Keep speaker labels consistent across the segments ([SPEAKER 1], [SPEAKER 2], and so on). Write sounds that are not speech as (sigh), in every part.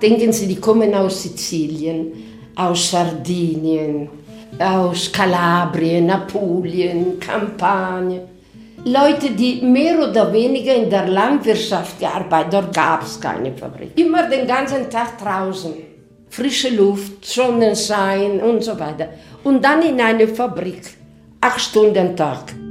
[SPEAKER 1] Denken Sie, die kommen aus Sizilien, aus Sardinien, aus Kalabrien, Apulien, Kampagnen. Leute, die mehr oder weniger in der Landwirtschaft gearbeitet dort gab es keine Fabrik. Immer den ganzen Tag draußen. Frische Luft, Sonnenschein und so weiter. Und dann in eine Fabrik, acht Stunden Tag.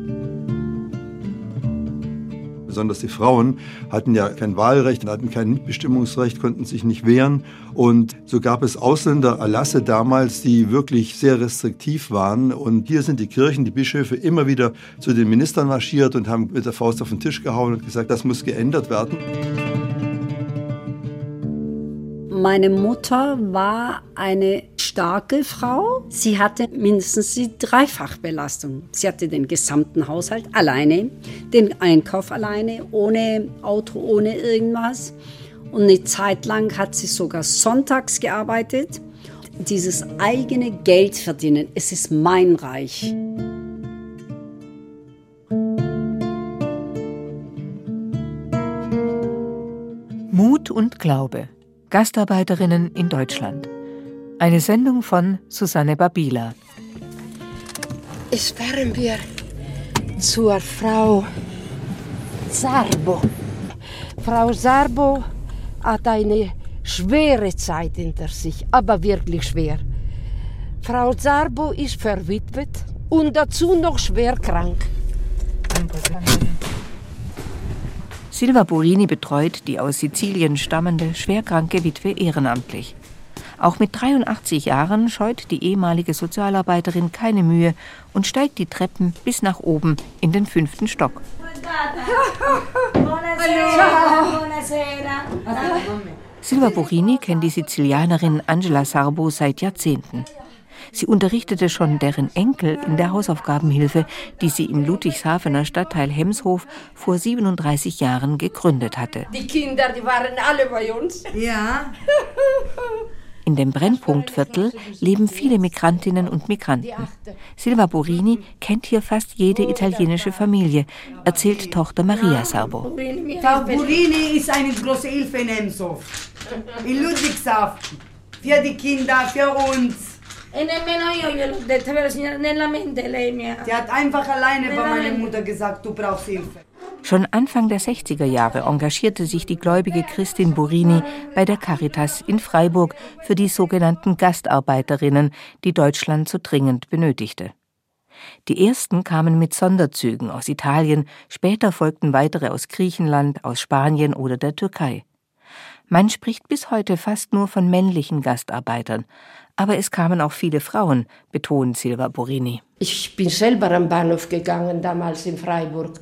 [SPEAKER 2] Besonders die Frauen hatten ja kein Wahlrecht, hatten kein Mitbestimmungsrecht, konnten sich nicht wehren. Und so gab es Ausländererlasse damals, die wirklich sehr restriktiv waren. Und hier sind die Kirchen, die Bischöfe immer wieder zu den Ministern marschiert und haben mit der Faust auf den Tisch gehauen und gesagt, das muss geändert werden.
[SPEAKER 3] Meine Mutter war eine starke Frau. Sie hatte mindestens die Dreifachbelastung. Sie hatte den gesamten Haushalt alleine, den Einkauf alleine, ohne Auto, ohne irgendwas. Und eine Zeit lang hat sie sogar sonntags gearbeitet. Dieses eigene Geld verdienen, es ist mein Reich.
[SPEAKER 4] Mut und Glaube. Gastarbeiterinnen in Deutschland. Eine Sendung von Susanne Babila.
[SPEAKER 1] Es fahren wir zur Frau Sarbo. Frau Sarbo hat eine schwere Zeit hinter sich, aber wirklich schwer. Frau Sarbo ist verwitwet und dazu noch schwer krank.
[SPEAKER 4] Silva Burini betreut die aus Sizilien stammende schwerkranke Witwe ehrenamtlich. Auch mit 83 Jahren scheut die ehemalige Sozialarbeiterin keine Mühe und steigt die Treppen bis nach oben in den fünften Stock. Silva Burini kennt die Sizilianerin Angela Sarbo seit Jahrzehnten. Sie unterrichtete schon deren Enkel in der Hausaufgabenhilfe, die sie im Ludwigshafener Stadtteil Hemshof vor 37 Jahren gegründet hatte.
[SPEAKER 1] Die Kinder, die waren alle bei uns.
[SPEAKER 3] Ja. (laughs)
[SPEAKER 4] In dem Brennpunktviertel leben viele Migrantinnen und Migranten. Silva Borini kennt hier fast jede italienische Familie, erzählt Tochter Maria Sarbo.
[SPEAKER 5] Frau Burini ist eine große Hilfe in Emshof. In Ludwigshafen. Für die Kinder, für uns.
[SPEAKER 6] E nemmeno io gliel'ho detto, vero signora? Nella mente lei mi ha...
[SPEAKER 5] Die hat einfach alleine bei meiner Mutter gesagt, du brauchst Hilfe.
[SPEAKER 4] Schon Anfang der 60er Jahre engagierte sich die gläubige Christin Burini bei der Caritas in Freiburg für die sogenannten Gastarbeiterinnen, die Deutschland so dringend benötigte. Die ersten kamen mit Sonderzügen aus Italien, später folgten weitere aus Griechenland, aus Spanien oder der Türkei. Man spricht bis heute fast nur von männlichen Gastarbeitern, aber es kamen auch viele Frauen, betont Silva Borini.
[SPEAKER 1] Ich bin selber am Bahnhof gegangen, damals in Freiburg,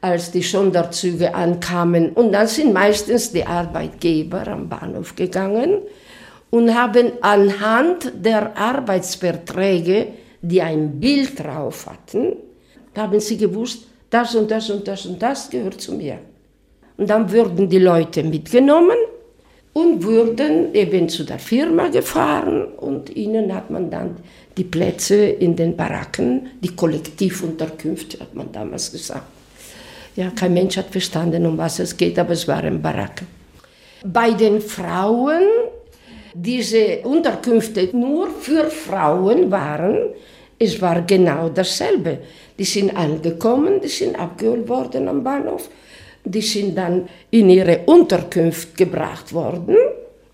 [SPEAKER 1] als die Sonderzüge ankamen. Und dann sind meistens die Arbeitgeber am Bahnhof gegangen und haben anhand der Arbeitsverträge, die ein Bild drauf hatten, haben sie gewusst, das und das und das und das gehört zu mir. Und dann wurden die Leute mitgenommen und wurden eben zu der Firma gefahren und ihnen hat man dann die Plätze in den Baracken, die Kollektivunterkünfte, hat man damals gesagt. Ja, kein Mensch hat verstanden, um was es geht, aber es waren Baracken. Bei den Frauen, diese Unterkünfte nur für Frauen waren, es war genau dasselbe. Die sind angekommen, die sind abgeholt worden am Bahnhof die sind dann in ihre Unterkunft gebracht worden.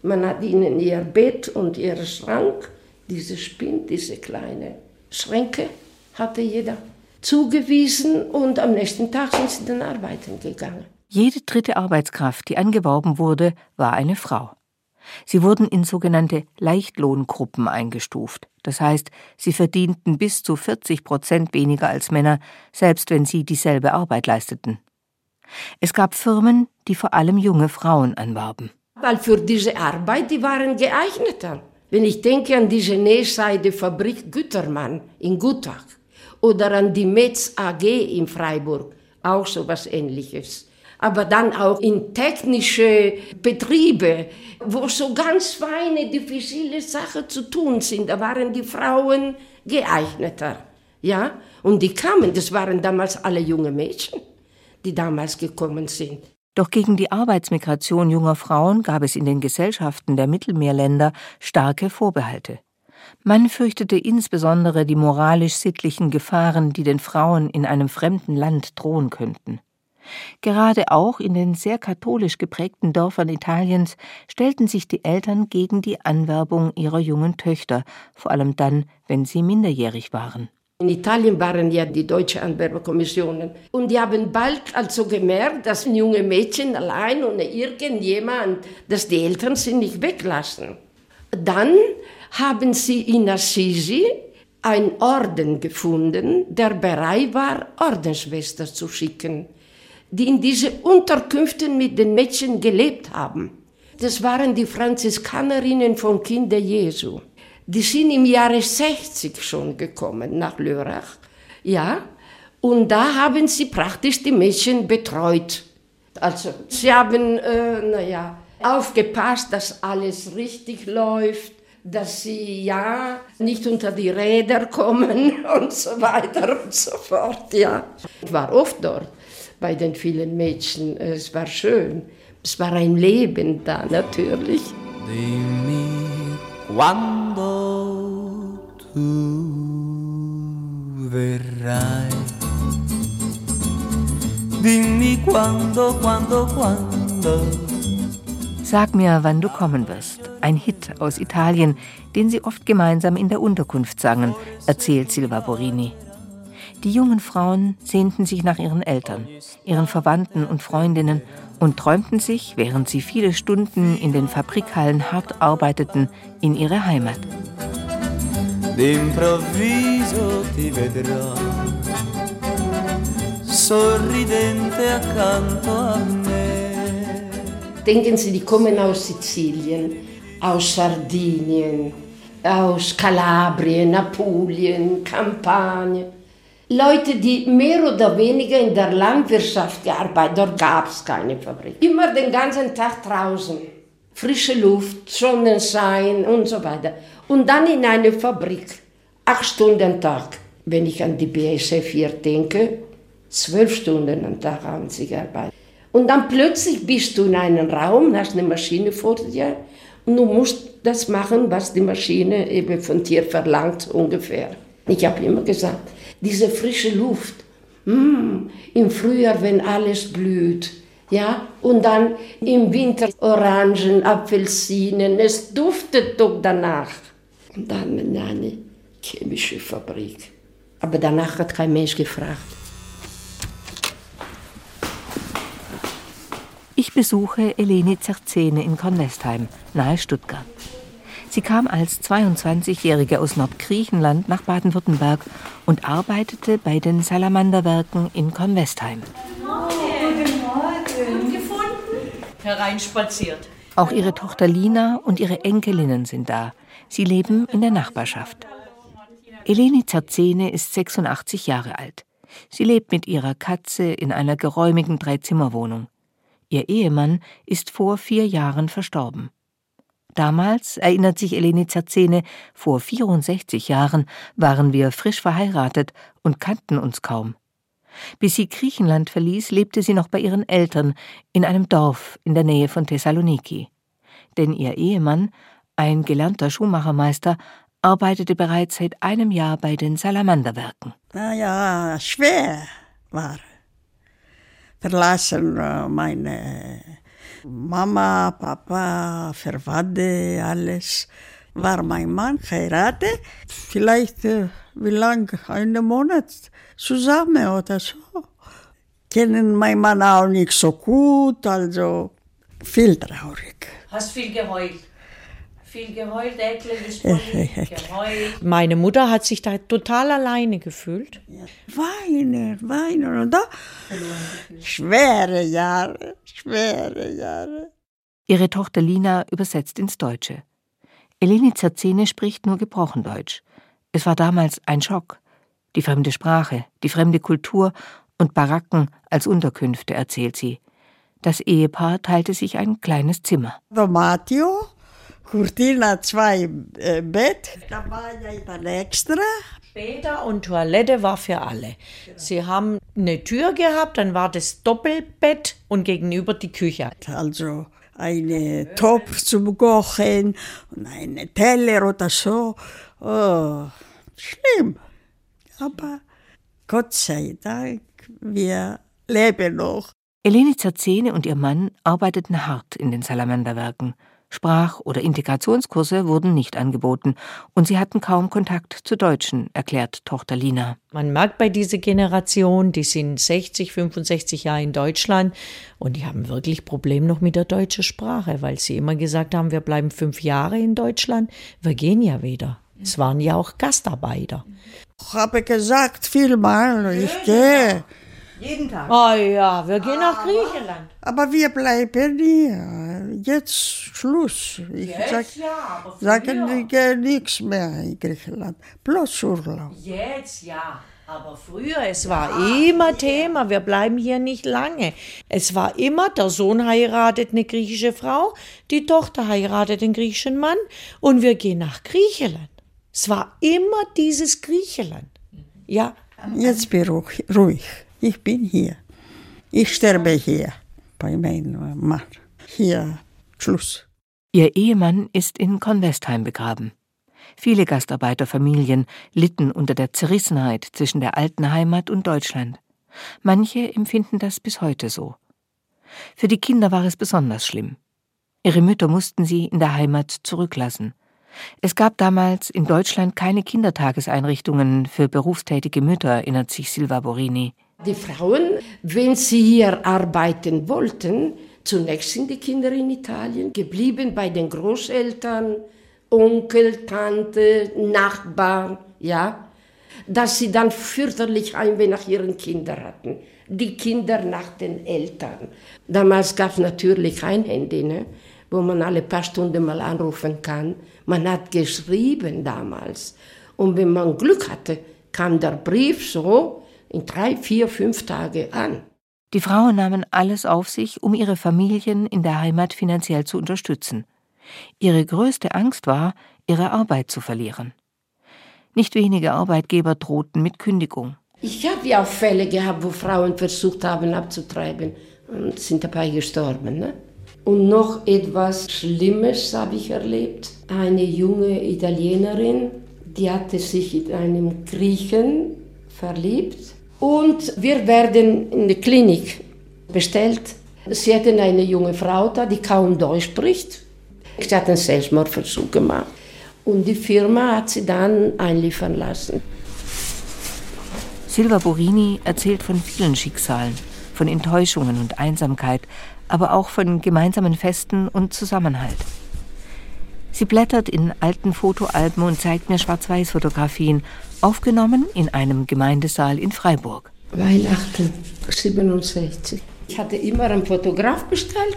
[SPEAKER 1] Man hat ihnen ihr Bett und ihren Schrank, diese Spind, diese kleine Schränke hatte jeder zugewiesen und am nächsten Tag sind sie dann arbeiten gegangen.
[SPEAKER 4] Jede dritte Arbeitskraft, die angeworben wurde, war eine Frau. Sie wurden in sogenannte Leichtlohngruppen eingestuft. Das heißt, sie verdienten bis zu 40 Prozent weniger als Männer, selbst wenn sie dieselbe Arbeit leisteten. Es gab Firmen, die vor allem junge Frauen anwarben.
[SPEAKER 1] Weil für diese Arbeit, die waren geeigneter. Wenn ich denke an diese Nähseidefabrik Gütermann in Gutach oder an die Metz AG in Freiburg, auch so was ähnliches. Aber dann auch in technische Betriebe, wo so ganz feine, diffizile Sachen zu tun sind, da waren die Frauen geeigneter. Ja? Und die kamen, das waren damals alle junge Mädchen die damals gekommen sind.
[SPEAKER 4] Doch gegen die Arbeitsmigration junger Frauen gab es in den Gesellschaften der Mittelmeerländer starke Vorbehalte. Man fürchtete insbesondere die moralisch-sittlichen Gefahren, die den Frauen in einem fremden Land drohen könnten. Gerade auch in den sehr katholisch geprägten Dörfern Italiens stellten sich die Eltern gegen die Anwerbung ihrer jungen Töchter, vor allem dann, wenn sie minderjährig waren.
[SPEAKER 1] In Italien waren ja die deutsche Anwerbekommissionen. Und die haben bald also gemerkt, dass junge Mädchen allein ohne irgendjemand, dass die Eltern sie nicht weglassen. Dann haben sie in Assisi einen Orden gefunden, der bereit war, Ordensschwestern zu schicken, die in diese Unterkünften mit den Mädchen gelebt haben. Das waren die Franziskanerinnen von Kinder Jesu. Die sind im Jahre 60 schon gekommen nach Lörrach. Ja, und da haben sie praktisch die Mädchen betreut. Also sie haben, äh, naja, aufgepasst, dass alles richtig läuft, dass sie ja nicht unter die Räder kommen (laughs) und so weiter und so fort. Ja. Ich war oft dort bei den vielen Mädchen. Es war schön. Es war ein Leben da natürlich.
[SPEAKER 4] Tu verrai. Dimmi quando, quando, quando. Sag mir, wann du kommen wirst. Ein Hit aus Italien, den sie oft gemeinsam in der Unterkunft sangen, erzählt Silva Borini. Die jungen Frauen sehnten sich nach ihren Eltern, ihren Verwandten und Freundinnen und träumten sich, während sie viele Stunden in den Fabrikhallen hart arbeiteten, in ihre Heimat. D'improvviso ti vedrò
[SPEAKER 1] sorridente accanto a me. Denken Sie, die kommen aus Sizilien, aus Sardinien, aus Kalabrien, Apulien, Kampagnen. Leute, die mehr oder weniger in der Landwirtschaft gearbeitet dort gab es keine Fabrik. Immer den ganzen Tag draußen. Frische Luft, Sonnenschein und so weiter. Und dann in eine Fabrik. Acht Stunden Tag. Wenn ich an die BSF hier denke, zwölf Stunden am Tag haben sie gearbeitet. Und dann plötzlich bist du in einem Raum, hast eine Maschine vor dir und du musst das machen, was die Maschine eben von dir verlangt, ungefähr. Ich habe immer gesagt, diese frische Luft. Mm, Im Frühjahr, wenn alles blüht. Ja, und dann im Winter Orangen, Apfelsinen, es duftet doch danach. Und dann eine chemische Fabrik. Aber danach hat kein Mensch gefragt.
[SPEAKER 4] Ich besuche Eleni Zerzene in Kornwestheim, nahe Stuttgart. Sie kam als 22-Jährige aus Nordgriechenland nach Baden-Württemberg und arbeitete bei den Salamanderwerken in Kornwestheim. Guten Morgen. Gefunden? Hereinspaziert. Auch ihre Tochter Lina und ihre Enkelinnen sind da. Sie leben in der Nachbarschaft. Eleni Zerzene ist 86 Jahre alt. Sie lebt mit ihrer Katze in einer geräumigen Dreizimmerwohnung. Ihr Ehemann ist vor vier Jahren verstorben. Damals, erinnert sich Eleni Zerzene, vor 64 Jahren waren wir frisch verheiratet und kannten uns kaum. Bis sie Griechenland verließ, lebte sie noch bei ihren Eltern in einem Dorf in der Nähe von Thessaloniki. Denn ihr Ehemann, ein gelernter Schuhmachermeister, arbeitete bereits seit einem Jahr bei den Salamanderwerken.
[SPEAKER 7] Na ja, schwer war. Verlassen äh, meine Mama, Papa, Verwandte, alles. War mein Mann heiratet, vielleicht äh, wie lang, einen Monat zusammen oder so. Kennen mein Mann auch nicht so gut, also viel traurig.
[SPEAKER 6] Hast viel geheult? Viel geheult, Ekle geheult.
[SPEAKER 8] Meine Mutter hat sich da total alleine gefühlt.
[SPEAKER 7] Ja. Weinen, weinen und da schwere Jahre, schwere Jahre.
[SPEAKER 4] Ihre Tochter Lina übersetzt ins Deutsche. Eleni Zerzene spricht nur gebrochen Deutsch. Es war damals ein Schock. Die fremde Sprache, die fremde Kultur und Baracken als Unterkünfte, erzählt sie. Das Ehepaar teilte sich ein kleines Zimmer.
[SPEAKER 7] Domatio Cortina, zwei äh, Bett. Da war ja dann extra
[SPEAKER 8] Bäder und Toilette war für alle. Sie haben eine Tür gehabt, dann war das Doppelbett und gegenüber die Küche.
[SPEAKER 7] Also eine Topf zum Kochen und eine Teller oder so. Oh, schlimm. Aber Gott sei Dank, wir leben noch.
[SPEAKER 4] Eleni Zerzene und ihr Mann arbeiteten hart in den Salamanderwerken. Sprach- oder Integrationskurse wurden nicht angeboten und sie hatten kaum Kontakt zu Deutschen, erklärt Tochter Lina.
[SPEAKER 8] Man merkt bei dieser Generation, die sind 60, 65 Jahre in Deutschland und die haben wirklich Probleme noch mit der deutschen Sprache, weil sie immer gesagt haben, wir bleiben fünf Jahre in Deutschland, wir gehen ja wieder. Es waren ja auch Gastarbeiter.
[SPEAKER 7] Ich habe gesagt vielmal, ich gehe.
[SPEAKER 5] Jeden Tag.
[SPEAKER 8] Oh ja, wir gehen nach Griechenland.
[SPEAKER 7] Aber wir bleiben hier. Jetzt Schluss. Ich sag,
[SPEAKER 8] ja, aber
[SPEAKER 7] sagen ich gehe nichts mehr in Griechenland. Bloß Urlaub.
[SPEAKER 8] Jetzt ja. Aber früher, es war immer Thema, wir bleiben hier nicht lange. Es war immer, der Sohn heiratet eine griechische Frau, die Tochter heiratet einen griechischen Mann und wir gehen nach Griechenland. Es war immer dieses Griechenland. Ja,
[SPEAKER 7] Jetzt bin ich ruhig. Ich bin hier. Ich sterbe hier bei meinem Mann. Hier, Schluss.
[SPEAKER 4] Ihr Ehemann ist in Convestheim begraben. Viele Gastarbeiterfamilien litten unter der Zerrissenheit zwischen der alten Heimat und Deutschland. Manche empfinden das bis heute so. Für die Kinder war es besonders schlimm. Ihre Mütter mussten sie in der Heimat zurücklassen. Es gab damals in Deutschland keine Kindertageseinrichtungen für berufstätige Mütter, erinnert sich Silva Borini.
[SPEAKER 1] Die Frauen, wenn sie hier arbeiten wollten, zunächst sind die Kinder in Italien geblieben bei den Großeltern, Onkel, Tante, Nachbarn, ja, dass sie dann fürchterlich Heimweh nach ihren Kindern hatten. Die Kinder nach den Eltern. Damals gab es natürlich kein Handy, ne, wo man alle paar Stunden mal anrufen kann. Man hat geschrieben damals. Und wenn man Glück hatte, kam der Brief so in drei, vier, fünf Tage an.
[SPEAKER 4] Die Frauen nahmen alles auf sich, um ihre Familien in der Heimat finanziell zu unterstützen. Ihre größte Angst war, ihre Arbeit zu verlieren. Nicht wenige Arbeitgeber drohten mit Kündigung.
[SPEAKER 1] Ich habe ja auch Fälle gehabt, wo Frauen versucht haben abzutreiben und sind dabei gestorben. Ne? Und noch etwas Schlimmes habe ich erlebt. Eine junge Italienerin, die hatte sich in einen Griechen verliebt und wir werden in die Klinik bestellt. Sie hatten eine junge Frau da, die kaum Deutsch spricht. Sie hat einen Selbstmordversuch gemacht. Und die Firma hat sie dann einliefern lassen.
[SPEAKER 4] Silva Borini erzählt von vielen Schicksalen, von Enttäuschungen und Einsamkeit, aber auch von gemeinsamen Festen und Zusammenhalt. Sie blättert in alten Fotoalben und zeigt mir Schwarz-Weiß-Fotografien, aufgenommen in einem Gemeindesaal in Freiburg.
[SPEAKER 1] Weihnachten 67. Ich hatte immer einen Fotograf bestellt,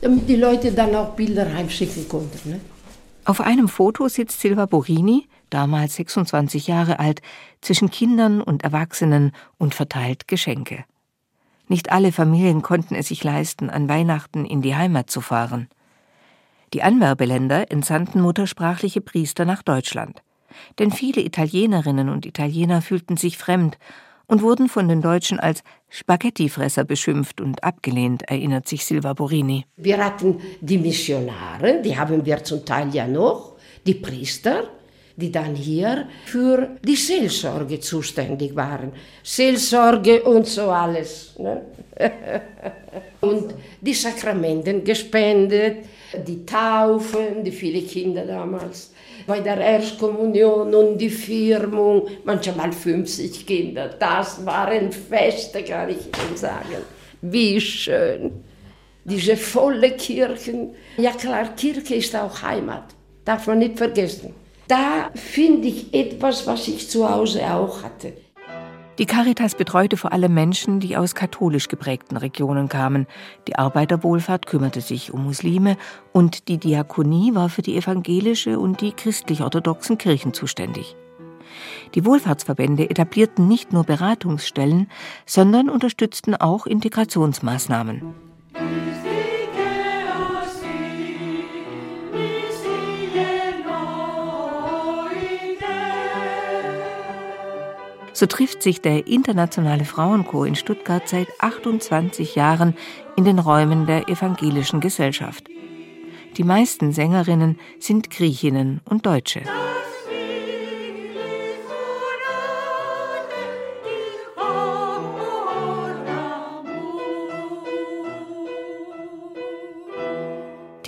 [SPEAKER 1] damit die Leute dann auch Bilder heimschicken konnten. Ne?
[SPEAKER 4] Auf einem Foto sitzt Silva Borini, damals 26 Jahre alt, zwischen Kindern und Erwachsenen und verteilt Geschenke. Nicht alle Familien konnten es sich leisten, an Weihnachten in die Heimat zu fahren. Die Anwerbeländer entsandten muttersprachliche Priester nach Deutschland. Denn viele Italienerinnen und Italiener fühlten sich fremd und wurden von den Deutschen als Spaghettifresser beschimpft und abgelehnt, erinnert sich Silva Borini.
[SPEAKER 1] Wir hatten die Missionare, die haben wir zum Teil ja noch, die Priester, die dann hier für die Seelsorge zuständig waren. Seelsorge und so alles. Ne? (laughs) und die Sakramenten gespendet, die Taufen, die viele Kinder damals, bei der Erstkommunion und die Firmung, manchmal 50 Kinder. Das waren Feste, kann ich Ihnen sagen. Wie schön. Diese volle Kirchen. Ja klar, Kirche ist auch Heimat, darf man nicht vergessen. Da finde ich etwas, was ich zu Hause auch hatte.
[SPEAKER 4] Die Caritas betreute vor allem Menschen, die aus katholisch geprägten Regionen kamen. Die Arbeiterwohlfahrt kümmerte sich um Muslime und die Diakonie war für die evangelische und die christlich-orthodoxen Kirchen zuständig. Die Wohlfahrtsverbände etablierten nicht nur Beratungsstellen, sondern unterstützten auch Integrationsmaßnahmen. So trifft sich der Internationale Frauenchor in Stuttgart seit 28 Jahren in den Räumen der evangelischen Gesellschaft. Die meisten Sängerinnen sind Griechinnen und Deutsche.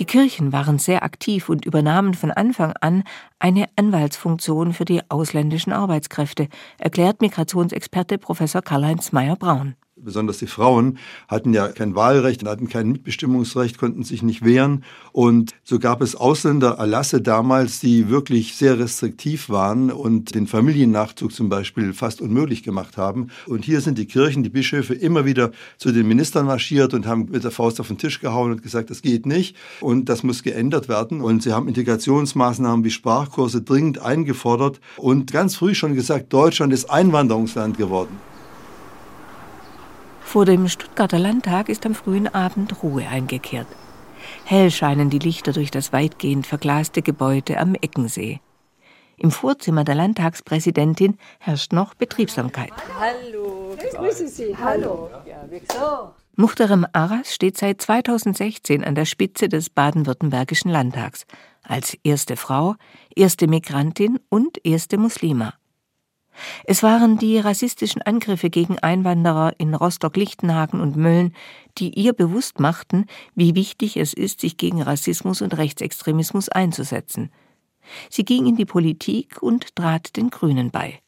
[SPEAKER 4] Die Kirchen waren sehr aktiv und übernahmen von Anfang an eine Anwaltsfunktion für die ausländischen Arbeitskräfte, erklärt Migrationsexperte Professor Karl-Heinz Meyer-Braun
[SPEAKER 2] besonders die Frauen, hatten ja kein Wahlrecht, hatten kein Mitbestimmungsrecht, konnten sich nicht wehren. Und so gab es Ausländererlasse damals, die wirklich sehr restriktiv waren und den Familiennachzug zum Beispiel fast unmöglich gemacht haben. Und hier sind die Kirchen, die Bischöfe immer wieder zu den Ministern marschiert und haben mit der Faust auf den Tisch gehauen und gesagt, das geht nicht und das muss geändert werden. Und sie haben Integrationsmaßnahmen wie Sprachkurse dringend eingefordert und ganz früh schon gesagt, Deutschland ist Einwanderungsland geworden.
[SPEAKER 4] Vor dem Stuttgarter Landtag ist am frühen Abend Ruhe eingekehrt. Hell scheinen die Lichter durch das weitgehend verglaste Gebäude am Eckensee. Im Vorzimmer der Landtagspräsidentin herrscht noch Betriebsamkeit.
[SPEAKER 3] Hallo, ich grüße Sie. Hallo. Ja,
[SPEAKER 4] Muchterem Aras steht seit 2016 an der Spitze des baden-württembergischen Landtags als erste Frau, erste Migrantin und erste Muslima. Es waren die rassistischen Angriffe gegen Einwanderer in Rostock-Lichtenhagen und Mölln, die ihr bewusst machten, wie wichtig es ist, sich gegen Rassismus und Rechtsextremismus einzusetzen. Sie ging in die Politik und trat den Grünen bei.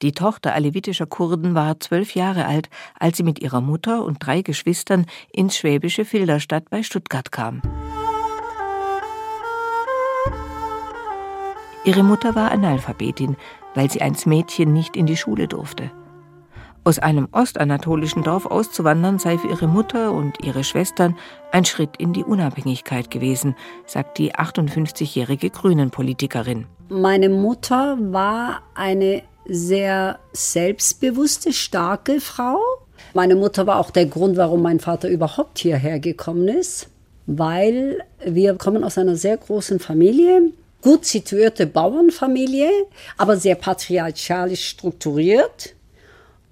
[SPEAKER 4] Die Tochter alevitischer Kurden war zwölf Jahre alt, als sie mit ihrer Mutter und drei Geschwistern ins schwäbische Filderstadt bei Stuttgart kam. Ihre Mutter war Analphabetin, weil sie als Mädchen nicht in die Schule durfte. Aus einem ostanatolischen Dorf auszuwandern sei für ihre Mutter und ihre Schwestern ein Schritt in die Unabhängigkeit gewesen, sagt die 58-jährige Grünen-Politikerin.
[SPEAKER 3] Meine Mutter war eine sehr selbstbewusste, starke Frau. Meine Mutter war auch der Grund, warum mein Vater überhaupt hierher gekommen ist, weil wir kommen aus einer sehr großen Familie gut situierte Bauernfamilie, aber sehr patriarchalisch strukturiert.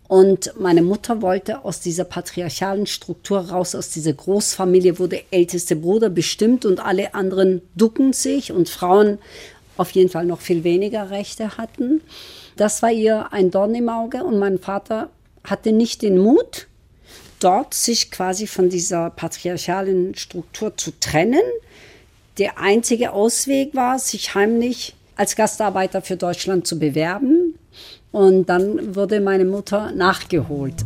[SPEAKER 3] Und meine Mutter wollte aus dieser patriarchalen Struktur raus, aus dieser Großfamilie, wo der älteste Bruder bestimmt und alle anderen ducken sich und Frauen auf jeden Fall noch viel weniger Rechte hatten. Das war ihr ein Dorn im Auge und mein Vater hatte nicht den Mut, dort sich quasi von dieser patriarchalen Struktur zu trennen, der einzige Ausweg war, sich heimlich als Gastarbeiter für Deutschland zu bewerben. Und dann wurde meine Mutter nachgeholt.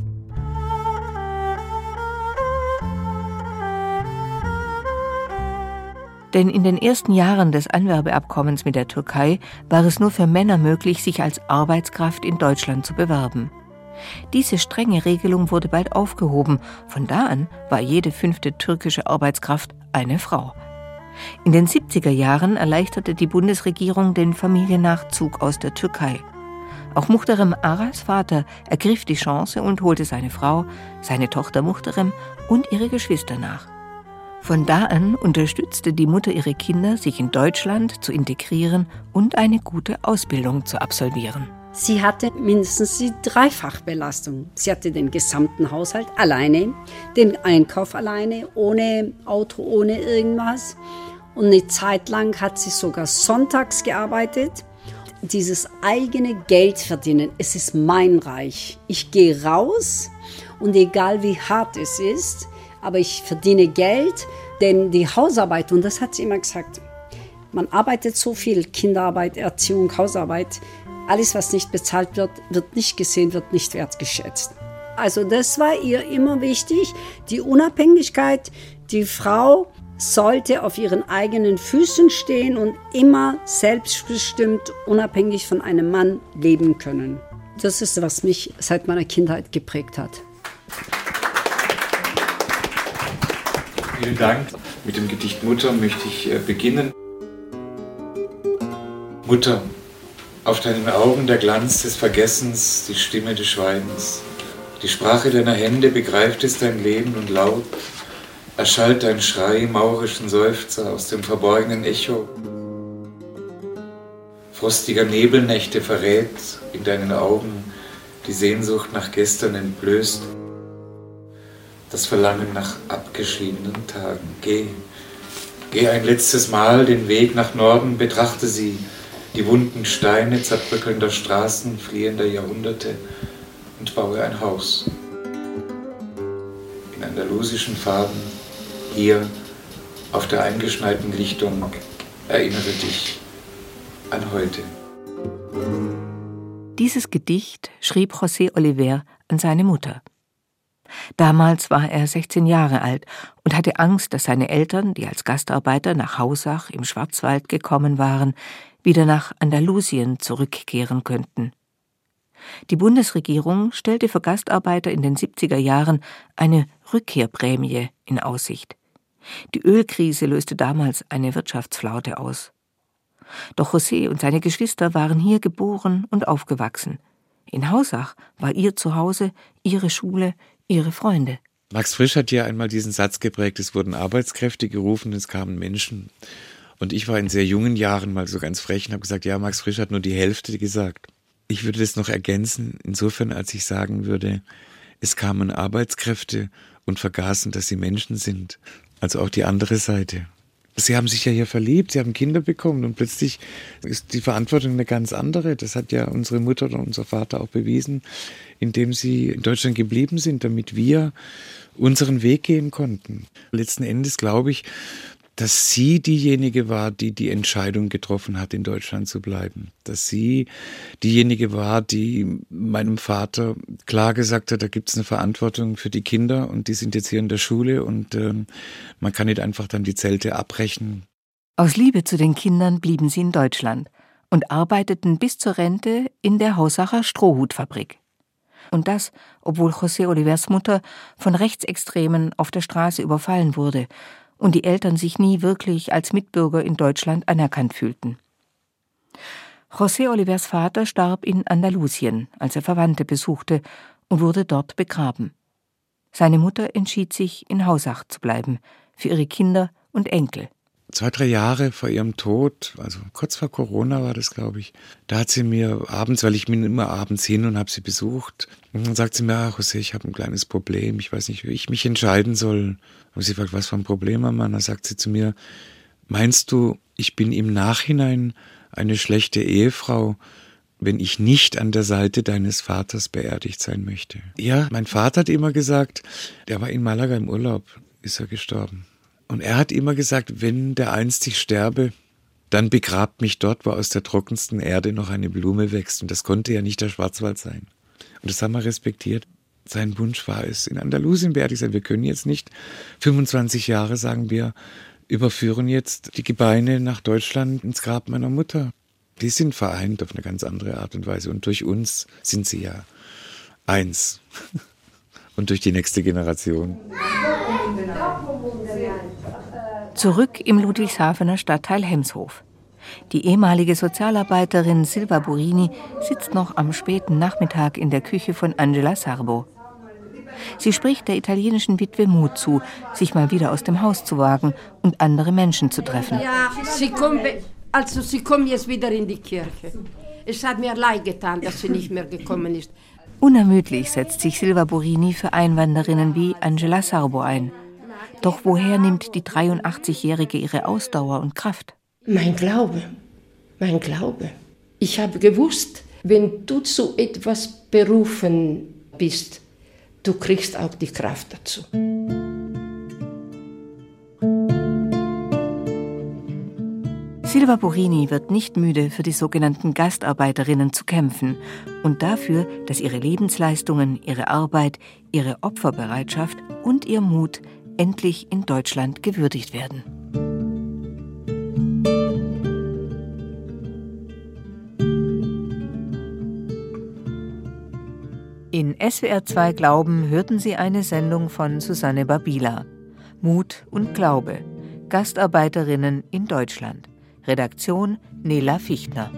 [SPEAKER 4] Denn in den ersten Jahren des Anwerbeabkommens mit der Türkei war es nur für Männer möglich, sich als Arbeitskraft in Deutschland zu bewerben. Diese strenge Regelung wurde bald aufgehoben. Von da an war jede fünfte türkische Arbeitskraft eine Frau. In den 70er Jahren erleichterte die Bundesregierung den Familiennachzug aus der Türkei. Auch Muhterem Aras Vater ergriff die Chance und holte seine Frau, seine Tochter Muhterem und ihre Geschwister nach. Von da an unterstützte die Mutter ihre Kinder, sich in Deutschland zu integrieren und eine gute Ausbildung zu absolvieren.
[SPEAKER 3] Sie hatte mindestens die Dreifachbelastung. Sie hatte den gesamten Haushalt alleine, den Einkauf alleine, ohne Auto, ohne irgendwas. Und eine Zeit lang hat sie sogar sonntags gearbeitet. Dieses eigene Geld verdienen, es ist mein Reich. Ich gehe raus und egal wie hart es ist, aber ich verdiene Geld, denn die Hausarbeit, und das hat sie immer gesagt, man arbeitet so viel, Kinderarbeit, Erziehung, Hausarbeit, alles, was nicht bezahlt wird, wird nicht gesehen, wird nicht wertgeschätzt. Also das war ihr immer wichtig, die Unabhängigkeit. Die Frau sollte auf ihren eigenen Füßen stehen und immer selbstbestimmt, unabhängig von einem Mann leben können. Das ist, was mich seit meiner Kindheit geprägt hat.
[SPEAKER 9] Vielen Dank. Mit dem Gedicht Mutter möchte ich äh, beginnen. Mutter, auf deinen Augen der Glanz des Vergessens, die Stimme des Schweigens. Die Sprache deiner Hände begreift es dein Leben und laut erschallt dein Schrei maurischen Seufzer aus dem verborgenen Echo. frostiger Nebelnächte verrät in deinen Augen die Sehnsucht nach gestern entblößt, das Verlangen nach abgeschiedenen Tagen. Geh, geh ein letztes Mal den Weg nach Norden, betrachte sie, die wunden Steine zerbröckelnder Straßen, fliehender Jahrhunderte und baue ein Haus. In andalusischen Farben, hier auf der eingeschneiten Lichtung, erinnere dich an heute.
[SPEAKER 4] Dieses Gedicht schrieb José Oliver an seine Mutter. Damals war er 16 Jahre alt und hatte Angst, dass seine Eltern, die als Gastarbeiter nach Hausach im Schwarzwald gekommen waren, wieder nach Andalusien zurückkehren könnten. Die Bundesregierung stellte für Gastarbeiter in den 70er Jahren eine Rückkehrprämie in Aussicht. Die Ölkrise löste damals eine Wirtschaftsflaute aus. Doch José und seine Geschwister waren hier geboren und aufgewachsen. In Hausach war ihr Zuhause, ihre Schule, ihre Freunde.
[SPEAKER 10] Max Frisch hat ja einmal diesen Satz geprägt, es wurden Arbeitskräfte gerufen, es kamen Menschen. Und ich war in sehr jungen Jahren mal so ganz frech und habe gesagt, ja, Max Frisch hat nur die Hälfte gesagt. Ich würde das noch ergänzen, insofern, als ich sagen würde, es kamen Arbeitskräfte und vergaßen, dass sie Menschen sind. Also auch die andere Seite. Sie haben sich ja hier verliebt, Sie haben Kinder bekommen und plötzlich ist die Verantwortung eine ganz andere. Das hat ja unsere Mutter oder unser Vater auch bewiesen, indem sie in Deutschland geblieben sind, damit wir unseren Weg gehen konnten. Letzten Endes glaube ich, dass sie diejenige war, die die Entscheidung getroffen hat, in Deutschland zu bleiben. Dass sie diejenige war, die meinem Vater klar gesagt hat, da gibt es eine Verantwortung für die Kinder und die sind jetzt hier in der Schule und äh, man kann nicht einfach dann die Zelte abbrechen.
[SPEAKER 4] Aus Liebe zu den Kindern blieben sie in Deutschland und arbeiteten bis zur Rente in der Hausacher Strohhutfabrik. Und das, obwohl José Olivers Mutter von Rechtsextremen auf der Straße überfallen wurde und die Eltern sich nie wirklich als Mitbürger in Deutschland anerkannt fühlten. José Olivers Vater starb in Andalusien, als er Verwandte besuchte und wurde dort begraben. Seine Mutter entschied sich, in Hausach zu bleiben, für ihre Kinder und Enkel.
[SPEAKER 10] Zwei, drei Jahre vor ihrem Tod, also kurz vor Corona war das, glaube ich, da hat sie mir abends, weil ich bin immer abends hin und habe sie besucht, und dann sagt sie mir, ach, José, ich habe ein kleines Problem, ich weiß nicht, wie ich mich entscheiden soll. Und sie fragt, was für ein Problem, Mama? Dann sagt sie zu mir, meinst du, ich bin im Nachhinein eine schlechte Ehefrau, wenn ich nicht an der Seite deines Vaters beerdigt sein möchte? Ja, mein Vater hat immer gesagt, der war in Malaga im Urlaub, ist er gestorben. Und er hat immer gesagt, wenn der einst ich sterbe, dann begrabt mich dort, wo aus der trockensten Erde noch eine Blume wächst. Und das konnte ja nicht der Schwarzwald sein. Und das haben wir respektiert sein Wunsch war es, in Andalusien beerdigt sein. Wir können jetzt nicht 25 Jahre, sagen wir, überführen jetzt die Gebeine nach Deutschland ins Grab meiner Mutter. Die sind vereint auf eine ganz andere Art und Weise. Und durch uns sind sie ja eins. (laughs) Und durch die nächste Generation.
[SPEAKER 4] Zurück im Ludwigshafener Stadtteil Hemshof. Die ehemalige Sozialarbeiterin Silva Burini sitzt noch am späten Nachmittag in der Küche von Angela Sarbo. Sie spricht der italienischen Witwe Mut zu, sich mal wieder aus dem Haus zu wagen und andere Menschen zu treffen.
[SPEAKER 1] Ja, sie kommt, also sie kommt jetzt wieder in die Kirche. Es hat mir leid getan, dass sie nicht mehr gekommen ist.
[SPEAKER 4] Unermüdlich setzt sich Silva Borini für Einwanderinnen wie Angela Sarbo ein. Doch woher nimmt die 83-Jährige ihre Ausdauer und Kraft?
[SPEAKER 1] Mein Glaube, mein Glaube. Ich habe gewusst, wenn du zu etwas berufen bist, du kriegst auch die Kraft dazu.
[SPEAKER 4] Silva Borini wird nicht müde, für die sogenannten Gastarbeiterinnen zu kämpfen und dafür, dass ihre Lebensleistungen, ihre Arbeit, ihre Opferbereitschaft und ihr Mut endlich in Deutschland gewürdigt werden. In SWR2 Glauben hörten Sie eine Sendung von Susanne Babila. Mut und Glaube. Gastarbeiterinnen in Deutschland. Redaktion Nela Fichtner.